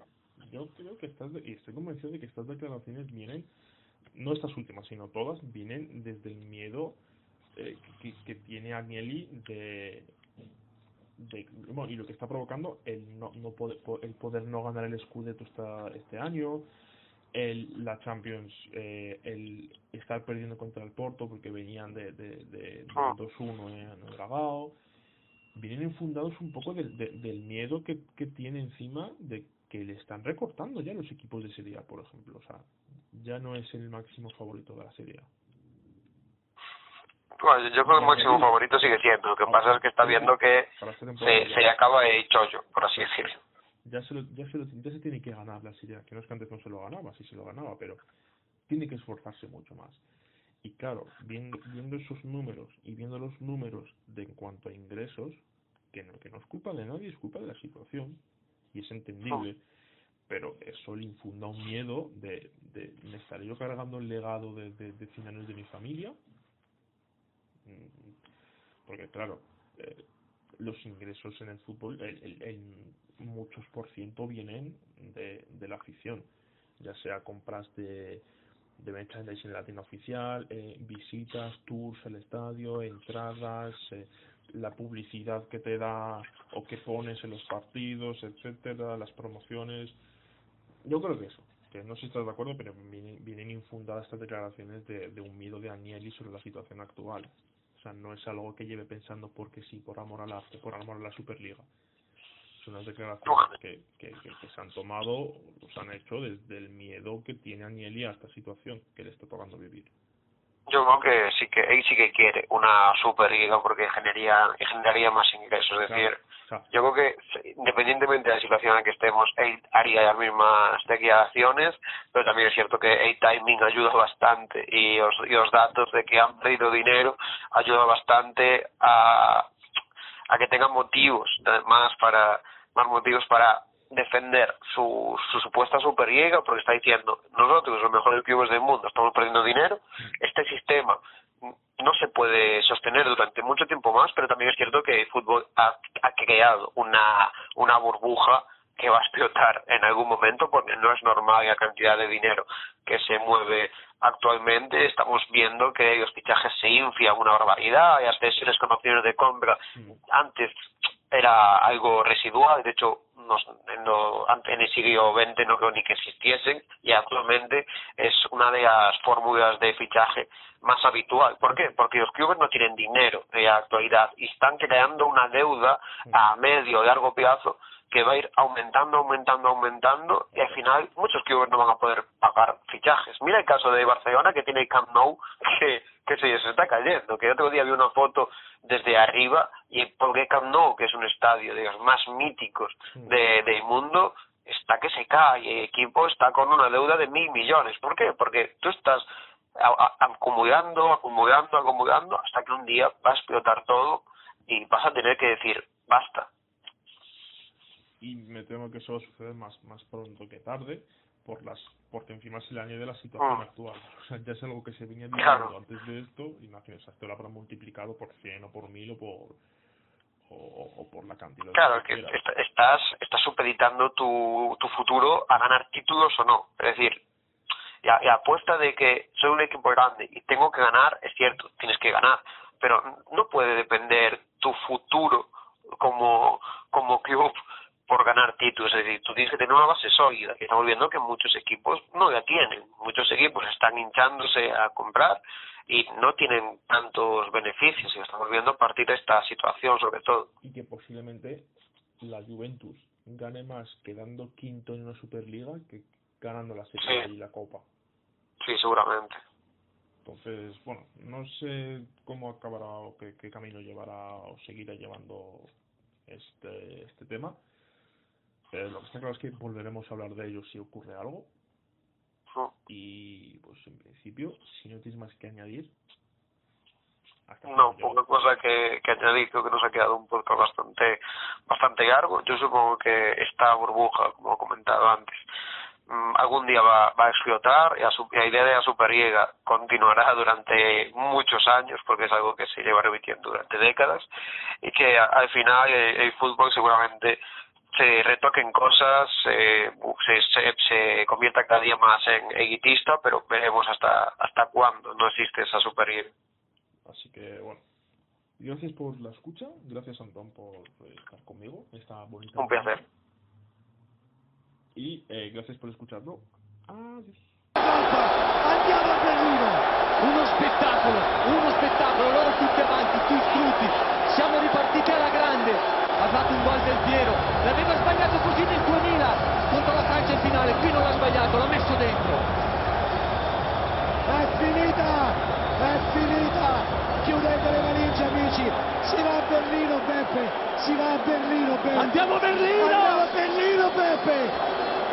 yo creo que estás, y estoy convencido de que estas declaraciones vienen, no estas últimas, sino todas, vienen desde el miedo eh, que, que, tiene Agnelli de, de, bueno, y lo que está provocando el no, no poder, el poder no ganar el Scudetto esta, este año, el, la Champions, eh, el estar perdiendo contra el Porto porque venían de, de, de, 2-1 en el Dragao, vienen infundados un poco del, del miedo que, que tiene encima de que le están recortando ya los equipos de Serie A, por ejemplo. O sea, ya no es el máximo favorito de la Serie A. Bueno, yo creo que el máximo favorito sigue siendo. Lo que pasa es que está viendo que se, se acaba el chollo, por así decirlo ya se, lo, ya, se lo, ya se tiene que ganar la Serie que no es que antes no se lo ganaba, sí se lo ganaba, pero tiene que esforzarse mucho más. Y claro, viendo, viendo esos números y viendo los números de en cuanto a ingresos, que no, que no es culpa de nadie, es culpa de la situación, y es entendible, pero eso le infunda un miedo de, de ¿me estaré yo cargando el legado de, de, de 100 años de mi familia? Mm, porque claro, eh, los ingresos en el fútbol, el, el muchos por ciento vienen de, de la afición, ya sea compras de, de merchandising en la tienda oficial, eh, visitas, tours al estadio, entradas, eh, la publicidad que te da o que pones en los partidos, etcétera, las promociones. Yo creo que eso, que no sé si estás de acuerdo, pero vienen, vienen infundadas estas declaraciones de, de un miedo de Agnelli sobre la situación actual. O sea, no es algo que lleve pensando porque sí, por amor a la, por amor a la Superliga son unas declaraciones que, que, que, se han tomado, los han hecho desde el miedo que tiene Agnelli a esta situación que le está tocando vivir. Yo creo que sí que él sí que quiere una superliga porque generaría generaría más ingresos, es decir, yo creo que independientemente de la situación en la que estemos, él haría las mismas declaraciones, pero también es cierto que el timing ayuda bastante y los, y los datos de que han perdido dinero ayuda bastante a, a que tengan motivos más para más motivos para defender su, su supuesta superliga porque está diciendo nosotros los mejores clubes del mundo estamos perdiendo dinero este sistema no se puede sostener durante mucho tiempo más pero también es cierto que el fútbol ha, ha creado una una burbuja que va a explotar en algún momento porque no es normal la cantidad de dinero que se mueve actualmente. Estamos viendo que los fichajes se inflan una barbaridad, hay hasta sesiones con opciones de compra. Antes era algo residual, de hecho en, lo, en el siglo XX no creo ni que existiesen y actualmente es una de las fórmulas de fichaje más habitual. ¿Por qué? Porque los clubes no tienen dinero en la actualidad y están creando una deuda a medio o largo plazo que va a ir aumentando, aumentando, aumentando y al final muchos clubes no van a poder pagar fichajes. Mira el caso de Barcelona que tiene Camp Nou *laughs* que, que se, se está cayendo, que el otro día vi una foto desde arriba y porque Camp Nou, que es un estadio de los más míticos de, del mundo, está que se cae y el equipo está con una deuda de mil millones. ¿Por qué? Porque tú estás acumulando, acumulando, acumulando hasta que un día va a explotar todo y vas a tener que decir basta y me temo que eso va a suceder más, más pronto que tarde por las porque encima se le añade la situación ah. actual. O sea, ya es algo que se venía diciendo antes de esto, imagínese, esto lo habrá multiplicado por 100 o por 1000 o por o, por la cantidad. Claro, que, estás estás supeditando tu, tu futuro a ganar títulos o no. Es decir, la, la apuesta de que soy un equipo grande y tengo que ganar, es cierto, tienes que ganar, pero no puede depender tu futuro como, como club por ganar títulos. Es decir, tú tienes que tener una base sólida, que estamos viendo que muchos equipos no la tienen. Muchos equipos están hinchándose a comprar y no tienen tantos beneficios. Y estamos viendo a partir de esta situación, sobre todo. Y que posiblemente la Juventus gane más quedando quinto en una Superliga que ganando la Serie y la Copa. Sí, seguramente. Entonces, bueno, no sé cómo acabará o qué, qué camino llevará o seguirá llevando este, este tema lo que está claro es que volveremos a hablar de ello si ocurre algo. Y pues en principio, si no tienes más que añadir. no, poca cosa que, que añadir, creo que nos ha quedado un podcast bastante, bastante largo. Yo supongo que esta burbuja, como he comentado antes, mm, algún día va, va a explotar y la idea de la Superliga continuará durante muchos años porque es algo que se lleva repitiendo durante décadas y que al final el fútbol seguramente se retoquen cosas, eh, se, se, se convierta cada día más en elitista, pero veremos hasta hasta cuándo no existe esa superior. Así que bueno, gracias por la escucha, gracias Antón por eh, estar conmigo, esta bonita. Un placer. Y eh, gracias por escucharlo. Adiós. Andiamo a Berlino! Uno spettacolo, uno spettacolo, loro tutti avanti, tutti siamo ripartiti alla grande, ha fatto un gol del Piero, l'aveva sbagliato così nel 2000 contro la Francia in finale, qui non l'ha sbagliato, l'ha messo dentro. È finita! È finita! Chiudete le valigie amici! Si va a Berlino Beppe! Si va a Berlino Beppe! Andiamo a Berlino! Andiamo a Berlino Beppe!